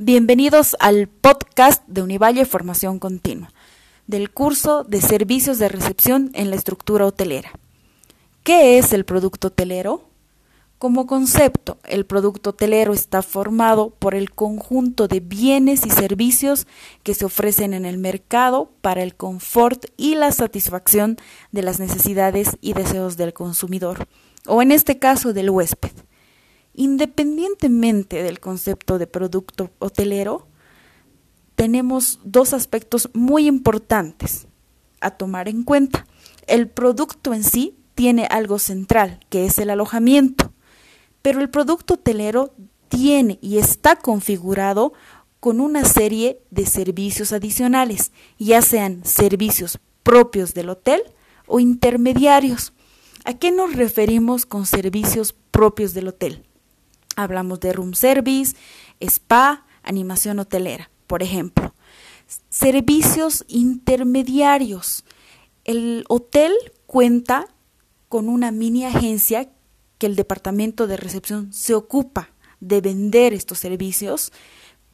Bienvenidos al podcast de Univalle Formación Continua, del curso de Servicios de Recepción en la Estructura Hotelera. ¿Qué es el producto hotelero? Como concepto, el producto hotelero está formado por el conjunto de bienes y servicios que se ofrecen en el mercado para el confort y la satisfacción de las necesidades y deseos del consumidor, o en este caso del huésped. Independientemente del concepto de producto hotelero, tenemos dos aspectos muy importantes a tomar en cuenta. El producto en sí tiene algo central, que es el alojamiento, pero el producto hotelero tiene y está configurado con una serie de servicios adicionales, ya sean servicios propios del hotel o intermediarios. ¿A qué nos referimos con servicios propios del hotel? Hablamos de room service, spa, animación hotelera, por ejemplo. Servicios intermediarios. El hotel cuenta con una mini agencia que el departamento de recepción se ocupa de vender estos servicios